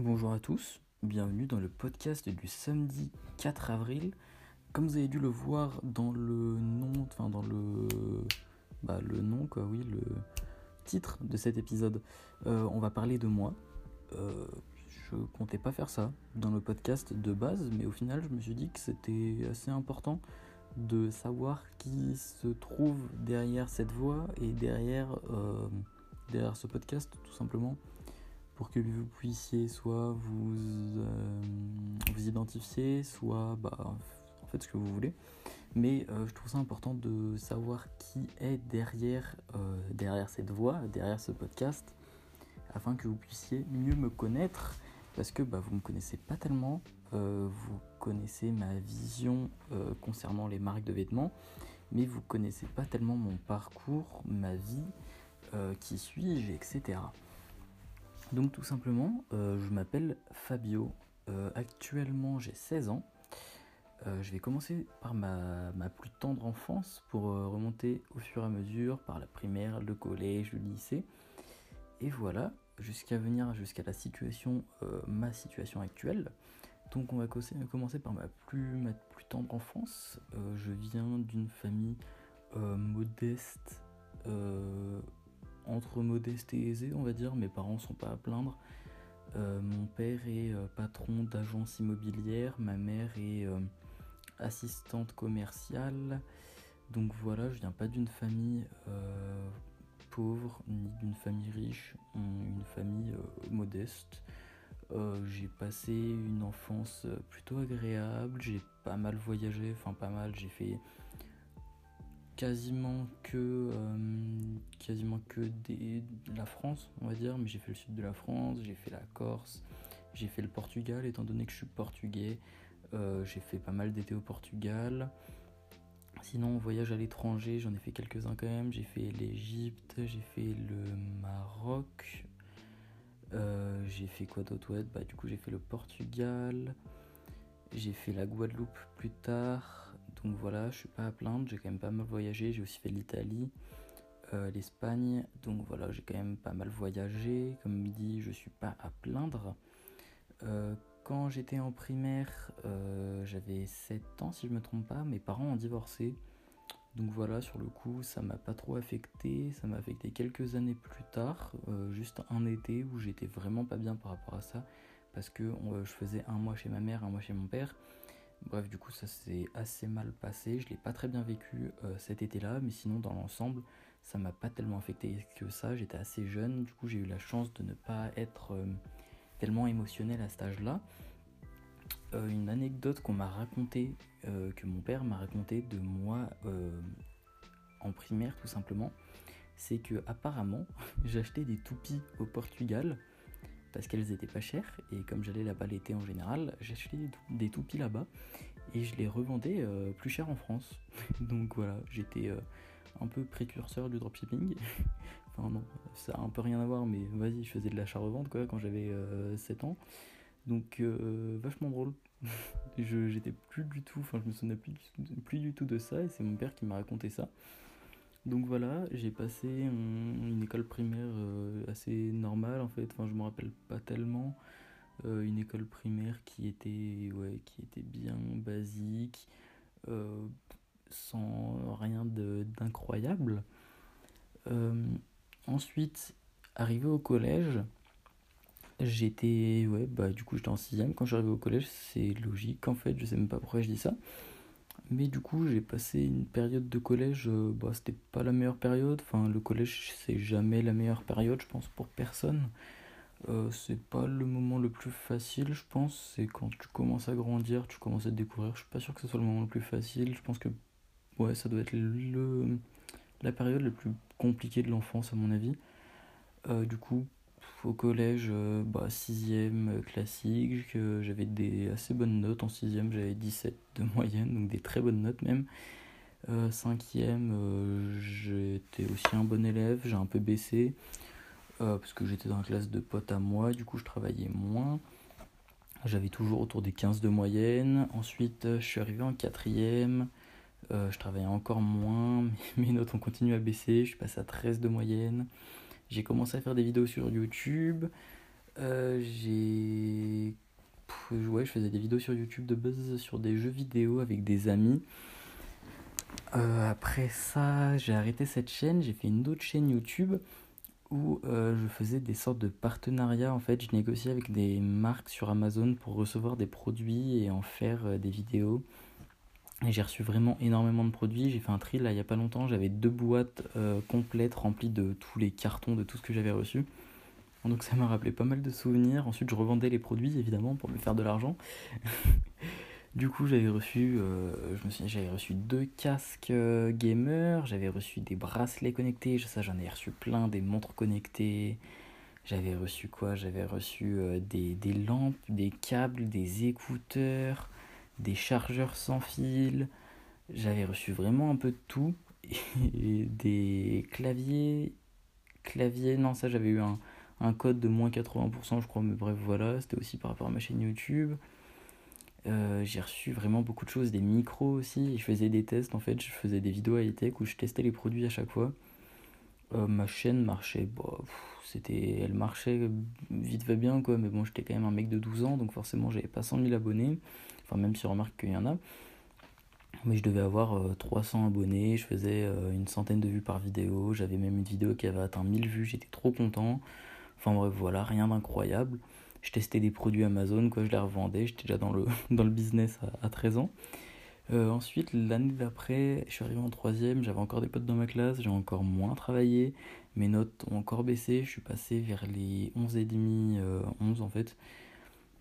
Bonjour à tous, bienvenue dans le podcast du samedi 4 avril. Comme vous avez dû le voir dans le nom, enfin dans le, bah, le nom quoi, oui, le titre de cet épisode, euh, on va parler de moi. Euh, je comptais pas faire ça dans le podcast de base, mais au final je me suis dit que c'était assez important de savoir qui se trouve derrière cette voix et derrière, euh, derrière ce podcast tout simplement pour que vous puissiez soit vous, euh, vous identifier, soit bah, en fait ce que vous voulez. Mais euh, je trouve ça important de savoir qui est derrière, euh, derrière cette voix, derrière ce podcast, afin que vous puissiez mieux me connaître, parce que bah, vous ne me connaissez pas tellement, vous connaissez ma vision concernant les marques de vêtements, mais vous connaissez pas tellement mon parcours, ma vie, qui suis-je, etc. Donc tout simplement, euh, je m'appelle Fabio. Euh, actuellement, j'ai 16 ans. Euh, je vais commencer par ma, plus tendre enfance pour remonter au fur et à mesure par la primaire, le collège, le lycée. Et voilà, jusqu'à venir jusqu'à la situation, ma situation actuelle. Donc on va commencer par ma plus, ma plus tendre enfance. je viens d'une famille modeste entre modeste et aisé, on va dire. Mes parents sont pas à plaindre. Euh, mon père est euh, patron d'agence immobilière, ma mère est euh, assistante commerciale. Donc voilà, je viens pas d'une famille pauvre ni d'une famille riche, une famille modeste. j'ai passé une enfance plutôt agréable, j'ai pas mal voyagé, enfin pas mal, j'ai fait quasiment que euh, la France on va dire mais j'ai fait le sud de la France j'ai fait la Corse j'ai fait le Portugal étant donné que je suis portugais euh, j'ai fait pas mal d'été au Portugal. Sinon voyage à l'étranger j'en ai fait quelques-uns quand même. J'ai fait l'Égypte j'ai fait le Maroc euh, j'ai fait quoi d'autre? Bah du coup j'ai fait le Portugal. J'ai fait la Guadeloupe plus tard, donc voilà, je suis pas à plaindre, j'ai quand même pas mal voyagé, j'ai aussi fait l'Italie, euh, l'Espagne, donc voilà, j'ai quand même pas mal voyagé, comme dit, je suis pas à plaindre. Euh, quand j'étais en primaire, euh, j'avais 7 ans si je me trompe pas, mes parents ont divorcé. Donc voilà, sur le coup, ça m'a pas trop affecté, ça m'a affecté quelques années plus tard, juste un été où j'étais vraiment pas bien par rapport à ça parce que je faisais un mois chez ma mère, un mois chez mon père. Bref, du coup, ça s'est assez mal passé. Je l'ai pas très bien vécu euh, cet été-là, mais sinon, dans l'ensemble, ça m'a pas tellement affecté que ça. J'étais assez jeune, du coup, j'ai eu la chance de ne pas être euh, tellement émotionnel à cet âge-là. Euh, une anecdote qu'on m'a racontée, que mon père m'a raconté de moi en primaire, tout simplement, c'est que apparemment, j'achetais des toupies au Portugal parce qu'elles étaient pas chères et comme j'allais là-bas l'été en général, j'achetais des toupies là-bas et je les revendais euh, plus cher en France. Donc voilà, j'étais euh, un peu précurseur du dropshipping. enfin non, ça a un peu rien à voir mais vas-y, je faisais de l'achat-revente quand j'avais 7 euh, ans. Donc vachement drôle. j'étais plus du tout, enfin je me souvenais plus, plus du tout de ça et c'est mon père qui m'a raconté ça. Donc voilà, j'ai passé une école primaire euh, assez normale en fait, enfin je me rappelle pas tellement. Euh, une école primaire qui était, bien basique, euh, sans rien d'incroyable. ensuite, arrivé au collège, j'étais, ouais, bah du coup j'étais en 6ème. Quand je suis arrivé au collège, c'est logique en fait, je sais même pas pourquoi je dis ça. Mais du coup, j'ai passé une période de collège, euh, bah, c'était pas la meilleure période. Enfin, le collège, c'est jamais la meilleure période, je pense, pour personne. Euh, c'est pas le moment le plus facile, je pense. C'est quand tu commences à grandir, tu commences à te découvrir. Je suis pas sûr que ce soit le moment le plus facile. Je pense que ouais, ça doit être le, la période la plus compliquée de l'enfance, à mon avis. Euh, du coup, au collège, euh, bah, 6ème euh, classique, j'avais des assez bonnes notes. En 6ème, j'avais 17 de moyenne, donc des très bonnes notes même. 5ème, euh, j'étais aussi un bon élève, j'ai un peu baissé. parce que j'étais dans la classe de potes à moi, du coup je travaillais moins. J'avais toujours autour des 15 de moyenne. Ensuite, je suis arrivé en 4ème. je travaillais encore moins, mes notes ont continué à baisser. Je suis passé à 13 de moyenne. J'ai commencé à faire des vidéos sur YouTube. Euh, j'ai ouais, je faisais des vidéos sur YouTube de base sur des jeux vidéo avec des amis. Euh, après ça, j'ai arrêté cette chaîne, j'ai fait une autre chaîne YouTube où euh, je faisais des sortes de partenariats. En fait, je négociais avec des marques sur Amazon pour recevoir des produits et en faire des vidéos. Et j'ai reçu vraiment énormément de produits. J'ai fait un tri là il n'y a pas longtemps. J'avais deux boîtes complètes remplies de tous les cartons de tout ce que j'avais reçu. Donc ça m'a rappelé pas mal de souvenirs. Ensuite, je revendais les produits évidemment pour me faire de l'argent. Du coup, j'avais reçu, euh, reçu deux casques euh, gamer, j'avais reçu des bracelets connectés, ça j'en ai reçu plein, des montres connectées. J'avais reçu quoi? J'avais reçu euh, des, lampes, des câbles, des écouteurs, des chargeurs sans fil. J'avais reçu vraiment un peu de tout. Des claviers. Claviers, non, ça j'avais eu un, un code de moins 80%, je crois, mais bref, voilà. C'était aussi par rapport à ma chaîne YouTube. Euh, j'ai reçu vraiment beaucoup de choses, des micros aussi. Je faisais des tests en fait, je faisais des vidéos high-tech où je testais les produits à chaque fois. Euh, ma chaîne marchait, bah, c'était, elle marchait vite va bien quoi, mais bon, j'étais quand même un mec de 12 ans donc forcément j'avais pas 100 000 abonnés. Enfin, même si on remarque qu'il y en a. Mais je devais avoir 300 euh, abonnés, je faisais une centaine de vues par vidéo, j'avais même une vidéo qui avait atteint 1000 vues, j'étais trop content. Enfin bref, voilà, rien d'incroyable je testais des produits Amazon, quoi, je les revendais, j'étais déjà dans le, dans le business à, 13 ans. Euh, ensuite, l'année d'après, je suis arrivé en troisième, j'avais encore des potes dans ma classe, j'ai encore moins travaillé, mes notes ont encore baissé, je suis passé vers les 11,5, euh, 11 en fait.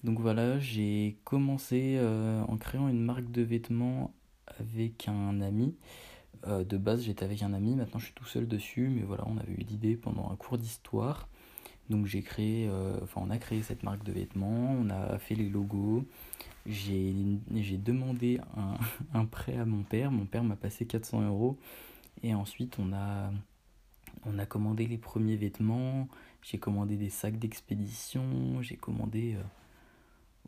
Donc voilà, j'ai commencé euh, en créant une marque de vêtements avec un ami. Euh, de base, j'étais avec un ami, maintenant je suis tout seul dessus, mais voilà, on avait eu l'idée pendant un cours d'histoire. Donc j'ai créé, euh, enfin on a créé cette marque de vêtements, on a fait les logos, j'ai demandé un, prêt à mon père, mon père m'a passé 400 euros. Et ensuite on a, on a commandé les premiers vêtements, j'ai commandé des sacs d'expédition, j'ai commandé euh,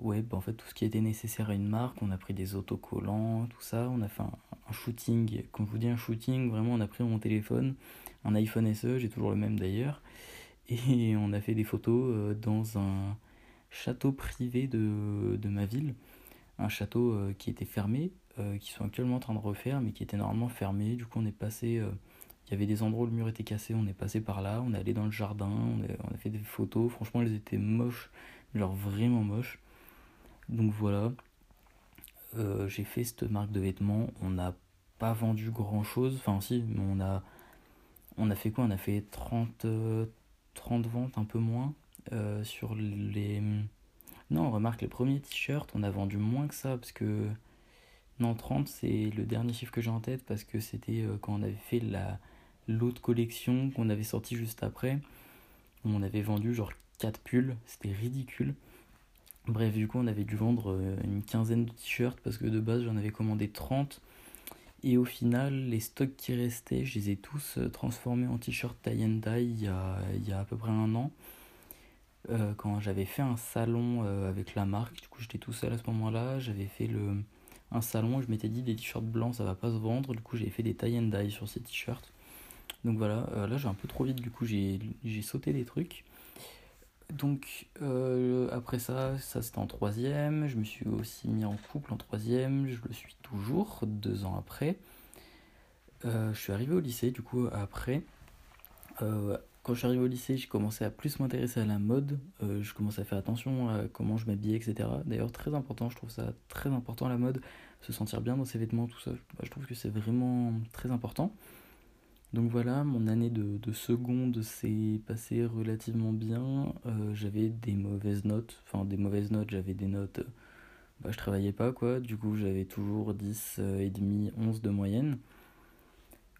ouais, bah, en fait tout ce qui était nécessaire à une marque, on a pris des autocollants, tout ça, on a fait un, un shooting, quand je vous dis un shooting, vraiment on a pris mon téléphone, un iPhone SE, j'ai toujours le même d'ailleurs et on a fait des photos euh, dans un château privé de, de ma ville, un château euh, qui était fermé, euh, qui sont actuellement en train de refaire, mais qui était normalement fermé. Du coup, on est passé, il y avait des endroits où le mur était cassé, on est passé par là, on est allé dans le jardin, on a, fait des photos. Franchement, elles étaient moches, genre vraiment moches. Donc voilà, j'ai fait cette marque de vêtements. On n'a pas vendu grand chose, enfin si, mais on a, on a fait quoi? On a fait 30, 30 ventes, un peu moins. Euh, sur les. Non, on remarque les premiers t-shirts, on a vendu moins que ça parce que. Non, 30, c'est le dernier chiffre que j'ai en tête parce que c'était euh, quand on avait fait la l'autre collection qu'on avait sorti juste après. On avait vendu genre 4 pulls, c'était ridicule. Bref, du coup, on avait dû vendre euh, une quinzaine de t-shirts parce que de base, j'en avais commandé 30. Et au final, les stocks qui restaient, je les ai tous euh, transformés en t-shirt tie and dye il y a, à peu près un an. Euh, quand j'avais fait un salon euh, avec la marque, du coup j'étais tout seul à ce moment-là, j'avais fait le, un salon, je m'étais dit des t-shirts blancs ça va pas se vendre, du coup j'ai fait des tie and dye sur ces t-shirts. Donc voilà, là j'ai un peu trop vite, du coup j'ai sauté des trucs. Donc après ça, ça c'était en troisième, je me suis aussi mis en couple en troisième, je le suis toujours, deux ans après. Euh, je suis arrivé au lycée, du coup, après. Euh, quand je suis arrivé au lycée, j'ai commencé à plus m'intéresser à la mode. Euh, je commençais à faire attention à comment je m'habillais, etc. D'ailleurs, très important, je trouve ça très important la mode. Se sentir bien dans ses vêtements, tout ça. Bah, je trouve que c'est vraiment très important. Donc voilà, mon année de, de seconde s'est passée relativement bien. j'avais des mauvaises notes. Enfin, des mauvaises notes, j'avais des notes bah, je travaillais pas quoi, du coup j'avais toujours 10 euh, et demi, 11 de moyenne.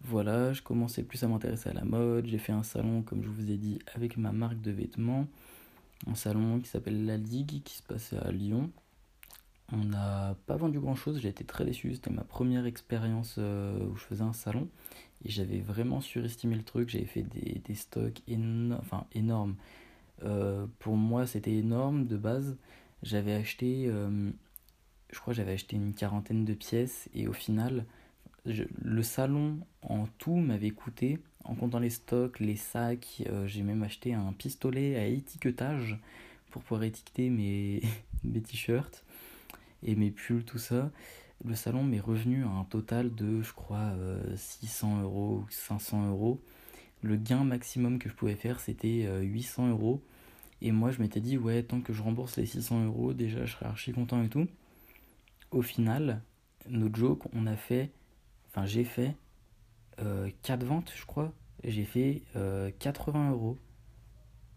Voilà, je commençais plus à m'intéresser à la mode, j'ai fait un salon comme je vous ai dit avec ma marque de vêtements, un salon qui s'appelle La Ligue qui se passait à Lyon. On n'a pas vendu grand chose, j'ai été très déçu, c'était ma première expérience euh, où je faisais un salon et j'avais vraiment surestimé le truc, j'avais fait des, des stocks enfin, énormes. Euh, pour moi c'était énorme de base, j'avais acheté je crois j'avais acheté une quarantaine de pièces et au final, le salon en tout m'avait coûté, en comptant les stocks, les sacs, euh, j'ai même acheté un pistolet à étiquetage pour pouvoir étiqueter mes, mes t-shirts et mes pulls, tout ça. Le salon m'est revenu à un total de, je crois, 600 euros ou 500 euros. Le gain maximum que je pouvais faire, c'était 800 euros. Et moi, je m'étais dit, ouais, tant que je rembourse les 600 euros, déjà, je serai archi content et tout. Au final, nos joke, on a fait, enfin, j'ai fait 4 ventes, je crois. J'ai fait 80 euros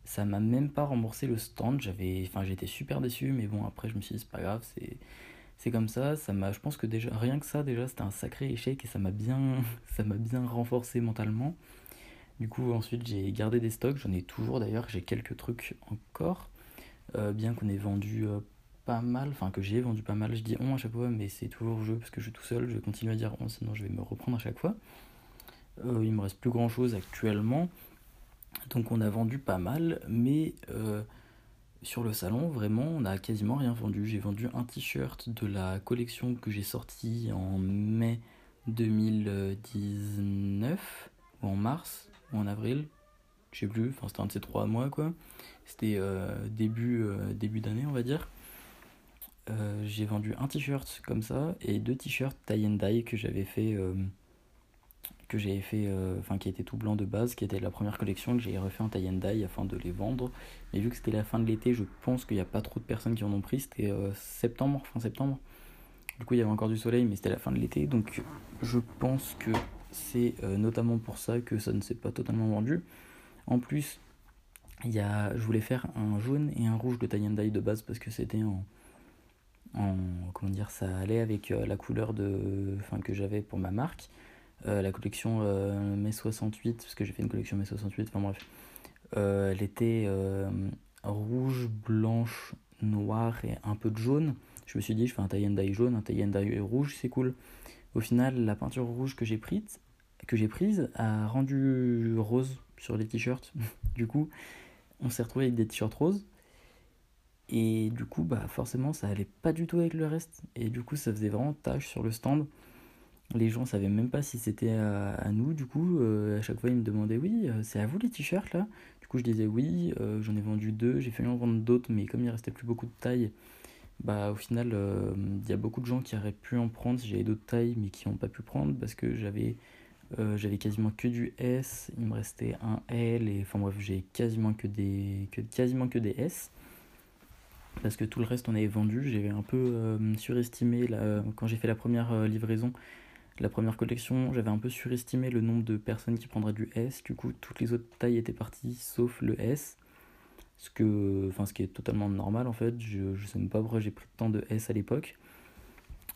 ça m'a même pas remboursé le stand. J'avais, enfin, j'étais super déçu, mais bon, après, je me suis dit, c'est pas grave, c'est, c'est comme ça. Ça m'a, je pense que déjà, rien que ça, déjà, c'était un sacré échec et ça m'a bien, ça m'a bien renforcé mentalement. Du coup, ensuite, j'ai gardé des stocks. J'en ai toujours d'ailleurs. J'ai quelques trucs encore. Euh, bien qu'on ait vendu euh, pas mal, enfin que j'ai vendu pas mal. Je dis on à chaque fois, mais c'est toujours jeu parce que je suis tout seul. Je vais continuer à dire on, sinon je vais me reprendre à chaque fois. Euh, il me reste plus grand chose actuellement. Donc on a vendu pas mal, mais sur le salon, vraiment, on a quasiment rien vendu. J'ai vendu un t-shirt de la collection que j'ai sorti en mai 2019, ou en mars, ou en avril, je sais plus, enfin c'était un de ces trois mois quoi. C'était euh, début, euh, début d'année on va dire. j'ai vendu un t-shirt comme ça et deux t-shirts tie and dye que j'avais fait que j'avais fait, euh, enfin qui était tout blanc de base, qui était la première collection que j'ai refait en tie and dye afin de les vendre. Mais vu que c'était la fin de l'été, je pense qu'il n'y a pas trop de personnes qui en ont pris. C'était euh, septembre, fin septembre. Du coup, il y avait encore du soleil, mais c'était la fin de l'été. Donc, je pense que c'est euh, notamment pour ça que ça ne s'est pas totalement vendu. En plus, y a, je voulais faire un jaune et un rouge de tie and dye de base parce que c'était en, en, comment dire, ça allait avec la couleur de, que j'avais pour ma marque. Euh, la collection euh, mai 68, parce que j'ai fait une collection mai 68, enfin bref. Euh, elle était rouge, blanche, noire et un peu de jaune. Je me suis dit, je fais un tie and dye jaune, un tie and dye rouge, c'est cool. Au final, la peinture rouge que j'ai prise, que j'ai prise a rendu rose sur les t-shirts. du coup, on s'est retrouvé avec des t-shirts roses. Et du coup, bah forcément, ça allait pas du tout avec le reste. Et du coup, ça faisait vraiment tache sur le stand les gens savaient même pas si c'était à, nous du coup euh, à chaque fois ils me demandaient oui euh, c'est à vous les t-shirts là? Du coup je disais oui euh, j'en ai vendu deux j'ai failli en vendre d'autres mais comme il restait plus beaucoup de tailles bah au final il y a beaucoup de gens qui auraient pu en prendre si j'avais d'autres tailles mais qui n'ont pas pu prendre parce que j'avais quasiment que du S il me restait un L et enfin bref j'ai quasiment que des quasiment que des S. Parce que tout le reste on avait vendu. J'avais un peu surestimé quand j'ai fait la première livraison la première collection, j'avais un peu surestimé le nombre de personnes qui prendraient du S. Du coup, toutes les autres tailles étaient parties sauf le S. Ce, que, enfin, ce qui est totalement normal en fait. Je ne sais même pas pourquoi j'ai pris tant de S à l'époque.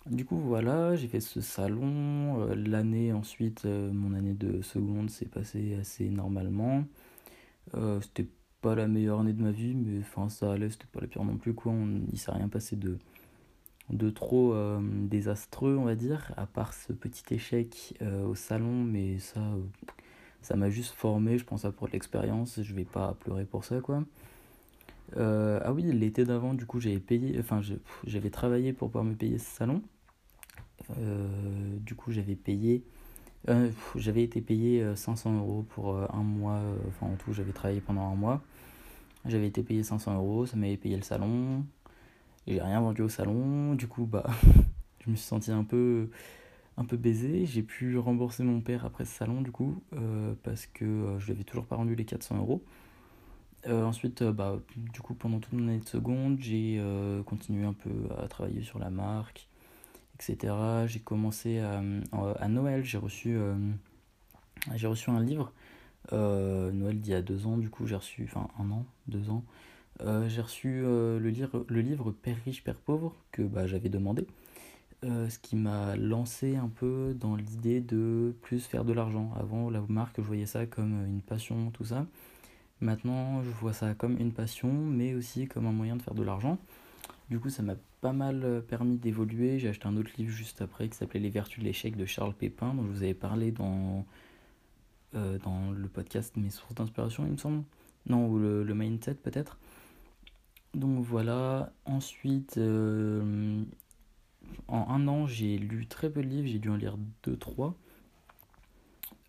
Du coup, voilà, j'ai fait ce salon. Euh, l'année ensuite, euh, mon année de seconde s'est passée assez normalement. Euh, c'était pas la meilleure année de ma vie, mais enfin, ça allait, c'était pas la pire non plus. Quoi. On, s'est rien passé de, de trop euh, désastreux, on va dire, à part ce petit échec euh, au salon, mais ça, ça m'a juste formé, je pense, ça pour l'expérience, je vais pas pleurer pour ça, quoi. Euh, ah oui, l'été d'avant, du coup, j'avais payé, enfin, j'avais travaillé pour pouvoir me payer ce salon. du coup, j'avais payé, j'avais été payé 500 euros pour un mois, enfin, en tout, j'avais travaillé pendant un mois. J'avais été payé 500 euros, ça m'avait payé le salon, j'ai rien vendu au salon, du coup, bah, je me suis senti un peu, un peu baisé. J'ai pu rembourser mon père après ce salon, du coup, euh, parce que euh, je lui avais toujours pas rendu les 400 euros. Euh, ensuite, bah, du coup, pendant toute mon année de seconde, j'ai continué un peu à travailler sur la marque, etc. J'ai commencé à, à Noël, j'ai reçu, j'ai reçu un livre. Noël d'il y a deux ans, du coup, j'ai reçu, enfin un an, deux ans, euh, j'ai reçu euh, le, livre, le livre Père riche, Père pauvre que bah, j'avais demandé. Euh, ce qui m'a lancé un peu dans l'idée de plus faire de l'argent. Avant, la marque, je voyais ça comme une passion, tout ça. Maintenant, je vois ça comme une passion, mais aussi comme un moyen de faire de l'argent. Du coup, ça m'a pas mal permis d'évoluer. J'ai acheté un autre livre juste après qui s'appelait Les Vertus de l'échec de Charles Pépin, dont je vous avais parlé dans, dans le podcast Mes sources d'inspiration, il me semble. Non, ou le mindset peut-être. Donc voilà, ensuite, euh, en un an, j'ai lu très peu de livres, j'ai dû en lire 2-3.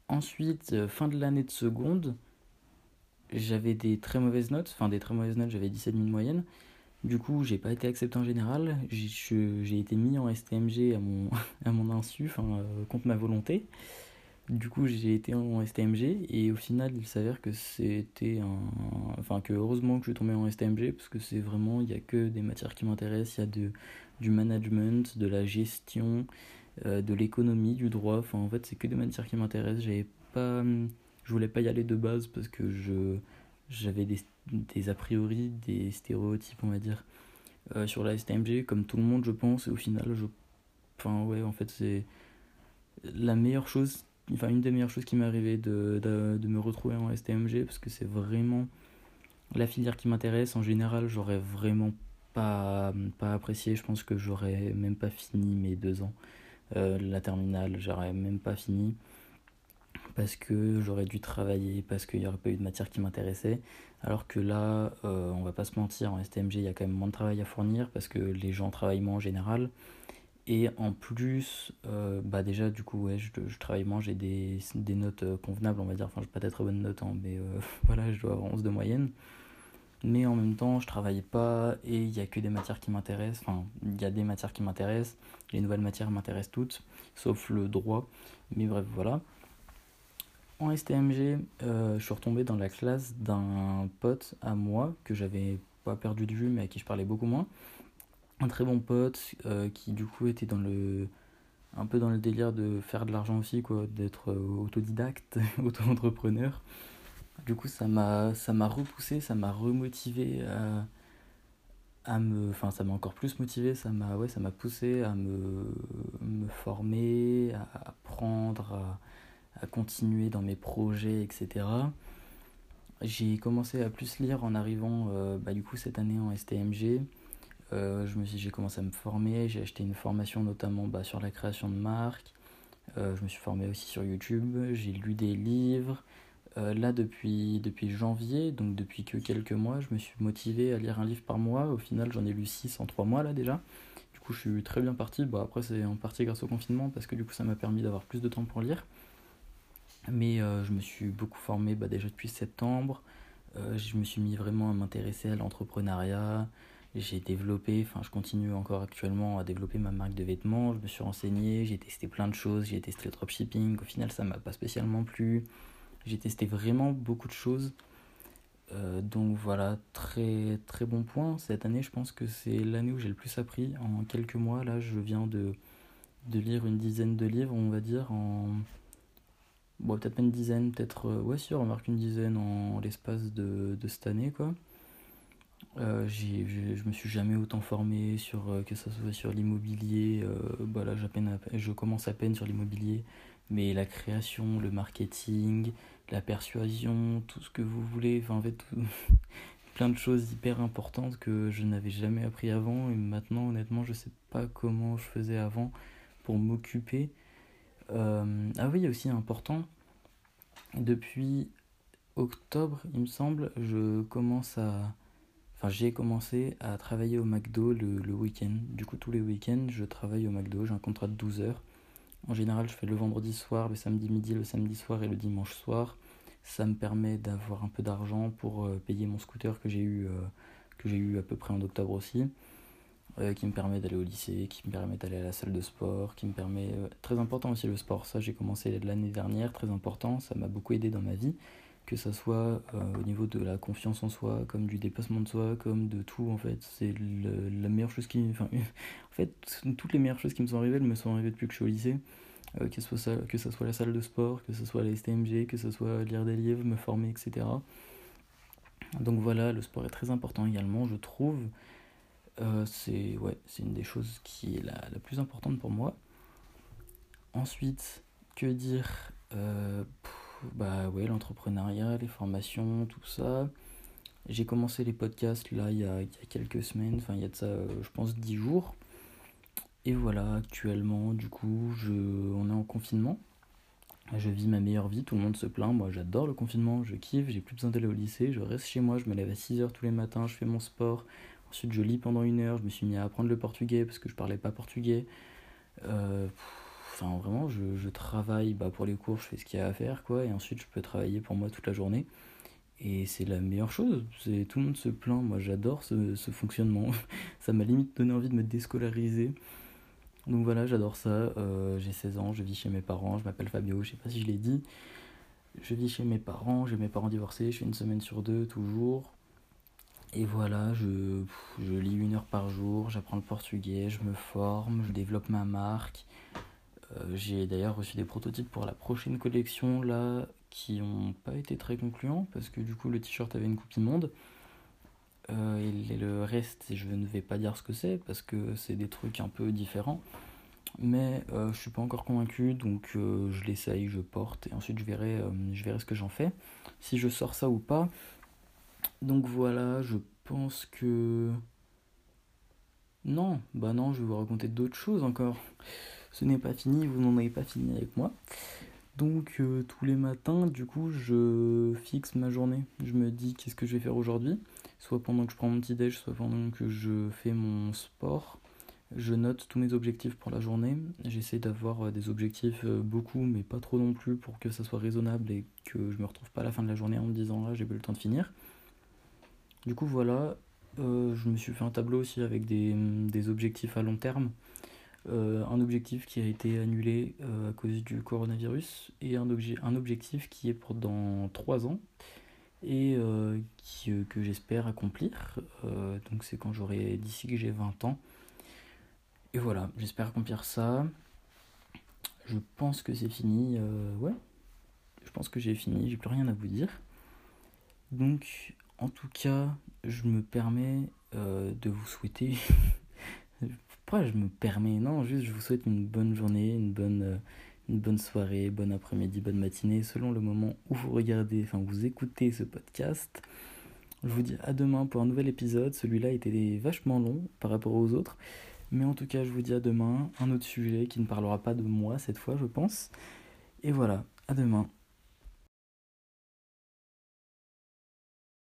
Ensuite, euh, fin de l'année de seconde, j'avais des très mauvaises notes, enfin des très mauvaises notes, j'avais 17 000 de moyenne. Du coup, j'ai pas été accepté en général. J'ai été mis en STMG à mon, à mon insu, enfin, euh, contre ma volonté. Du coup, j'ai été en STMG et au final, il s'avère que c'était un. Enfin, que heureusement que je suis tombé en STMG parce que c'est vraiment, il n'y a que des matières qui m'intéressent. Il y a de, du management, de la gestion, euh, de l'économie, du droit. Enfin, en fait, c'est que des matières qui m'intéressent. J'avais pas. Je voulais pas y aller de base parce que je j'avais des, des a priori, des stéréotypes, on va dire, euh, sur la STMG, comme tout le monde, je pense. Et au final, je. Enfin, ouais, en fait, c'est la meilleure chose enfin une des meilleures choses qui m'est arrivée de, de, me retrouver en STMG parce que c'est vraiment la filière qui m'intéresse. En général, j'aurais vraiment pas, pas apprécié. Je pense que j'aurais même pas fini mes deux ans. Euh, la terminale, j'aurais même pas fini parce que j'aurais dû travailler, parce qu'il n'y aurait pas eu de matière qui m'intéressait. Alors que là, euh, on va pas se mentir, en STMG, il y a quand même moins de travail à fournir parce que les gens travaillent moins en général. Et en plus, euh, bah déjà, du coup, ouais, je, travaille moins, j'ai des, des, notes euh, convenables, on va dire. Enfin, je pas très très bonnes notes, hein, mais euh, voilà, je dois avoir 11 de moyenne. Mais en même temps, je travaille pas et il n'y a que des matières qui m'intéressent. Enfin, il y a des matières qui m'intéressent. Les nouvelles matières m'intéressent toutes, sauf le droit. Mais bref, voilà. En STMG, je suis retombé dans la classe d'un pote à moi que j'avais pas perdu de vue, mais à qui je parlais beaucoup moins un très bon pote euh, qui du coup était dans le un peu dans le délire de faire de l'argent aussi quoi d'être euh, autodidacte auto-entrepreneur. Du coup ça m'a ça m'a repoussé ça m'a remotivé à, à me enfin ça m'a encore plus motivé ça m'a ouais ça m'a poussé à me, me former à apprendre à, continuer dans mes projets etc j'ai commencé à plus lire en arrivant euh, bah, du coup cette année en STMG euh, j'ai commencé à me former, j'ai acheté une formation notamment bah, sur la création de marques. Euh, je me suis formé aussi sur YouTube, j'ai lu des livres. Euh, là, depuis, depuis janvier, donc depuis que quelques mois, je me suis motivé à lire un livre par mois. Au final, j'en ai lu 6 en 3 mois là déjà. Du coup, je suis très bien parti. Bon, après, c'est en partie grâce au confinement parce que du coup, ça m'a permis d'avoir plus de temps pour lire. Mais je me suis beaucoup formé bah, déjà depuis septembre. je me suis mis vraiment à m'intéresser à l'entrepreneuriat, j'ai développé, enfin je continue encore actuellement à développer ma marque de vêtements, je me suis renseigné, j'ai testé plein de choses, j'ai testé le dropshipping, au final ça m'a pas spécialement plu, j'ai testé vraiment beaucoup de choses. Euh, donc voilà, très très bon point. Cette année, je pense que c'est l'année où j'ai le plus appris. En quelques mois, là, je viens de, de lire une dizaine de livres, on va dire, en... Bon, peut-être pas une dizaine, peut-être... Euh, ouais, si, on remarque une dizaine en l'espace de, de cette année, quoi. Euh, je me suis jamais autant formé sur euh, que ce soit sur l'immobilier. Euh, bah là, je commence à peine sur l'immobilier, mais la création, le marketing, la persuasion, tout ce que vous voulez. Enfin, en fait, plein de choses hyper importantes que je n'avais jamais appris avant. Et maintenant, honnêtement, je sais pas comment je faisais avant pour m'occuper. ah oui, aussi important. Depuis octobre, il me semble, je commence à Enfin, j'ai commencé à travailler au McDo le, week-end. Du coup, tous les week-ends, je travaille au McDo. J'ai un contrat de 12 heures. En général, je fais le vendredi soir, le samedi midi, le samedi soir et le dimanche soir. Ça me permet d'avoir un peu d'argent pour euh, payer mon scooter que j'ai eu, euh, eu à peu près en octobre aussi. Euh, qui me permet d'aller au lycée, qui me permet d'aller à la salle de sport, qui me permet... très important aussi le sport, ça j'ai commencé l'année dernière, très important, ça m'a beaucoup aidé dans ma vie que ça soit euh, au niveau de la confiance en soi, comme du dépassement de soi, comme de tout en fait. C'est la meilleure chose qui. En fait, toutes les meilleures choses qui me sont arrivées, elles me sont arrivées depuis que je suis au lycée. Euh, que, ce soit que soit la salle de sport, que ce soit les STMG, que ce soit lire des livres, me former, etc. Donc voilà, le sport est très important également, je trouve. Euh, c'est ouais, une des choses qui est la, la, plus importante pour moi. Ensuite, que dire bah ouais, l'entrepreneuriat, les formations, tout ça. J'ai commencé les podcasts là il y a, quelques semaines, enfin il y a de ça euh, je pense 10 jours. Et voilà, actuellement du coup je, on est en confinement. Je vis ma meilleure vie, tout le monde se plaint, moi j'adore le confinement, je kiffe, j'ai plus besoin d'aller au lycée, je reste chez moi, je me lève à 6h tous les matins, je fais mon sport, ensuite je lis pendant une heure, je me suis mis à apprendre le portugais parce que je parlais pas portugais. Euh, Enfin, vraiment, je, je travaille bah, pour les cours, je fais ce qu'il y a à faire, quoi, et ensuite je peux travailler pour moi toute la journée. Et c'est la meilleure chose. C'est tout le monde se plaint. Moi, j'adore ce, ce, fonctionnement. ça m'a limite donné envie de me déscolariser. Donc voilà, j'adore ça. Euh, j'ai 16 ans, je vis chez mes parents. Je m'appelle Fabio. Je sais pas si je l'ai dit. Je vis chez mes parents. J'ai mes parents divorcés. Je suis une semaine sur deux toujours. Et voilà, je, je lis une heure par jour. J'apprends le portugais. Je me forme. Je développe ma marque. Euh, j'ai d'ailleurs reçu des prototypes pour la prochaine collection là qui n'ont pas été très concluants parce que du coup le t-shirt avait une coupe immonde. Euh, et le reste, je ne vais pas dire ce que c'est parce que c'est des trucs un peu différents. Mais euh, je suis pas encore convaincu, donc euh, je l'essaye, je porte et ensuite je verrai, je verrai ce que j'en fais, si je sors ça ou pas. Donc voilà, je pense que. Non, bah non, je vais vous raconter d'autres choses encore. Ce n'est pas fini, vous n'en avez pas fini avec moi. Donc euh, tous les matins, du coup, je fixe ma journée. Je me dis qu'est-ce que je vais faire aujourd'hui, soit pendant que je prends mon petit déj, soit pendant que je fais mon sport. Je note tous mes objectifs pour la journée. J'essaie d'avoir euh, des objectifs euh, beaucoup, mais pas trop non plus pour que ça soit raisonnable et que je me retrouve pas à la fin de la journée en me disant là j'ai pas le temps de finir. Du coup voilà, je me suis fait un tableau aussi avec des, des objectifs à long terme. Euh, un objectif qui a été annulé euh, à cause du coronavirus et un, un objectif qui est pour dans 3 ans et euh, qui, que j'espère accomplir. donc c'est quand j'aurai d'ici que j'ai 20 ans. Et voilà, j'espère accomplir ça. Je pense que c'est fini. ouais, je pense que j'ai fini, j'ai plus rien à vous dire. Donc en tout cas, je me permets de vous souhaiter je me permets Non, juste je vous souhaite une bonne journée, une bonne, euh, une bonne soirée, bon après-midi, bonne matinée, selon le moment où vous regardez, enfin vous écoutez ce podcast. Je vous dis à demain pour un nouvel épisode. Celui-là était vachement long par rapport aux autres. Mais en tout cas, je vous dis à demain. Un autre sujet qui ne parlera pas de moi cette fois, je pense. Et voilà, à demain.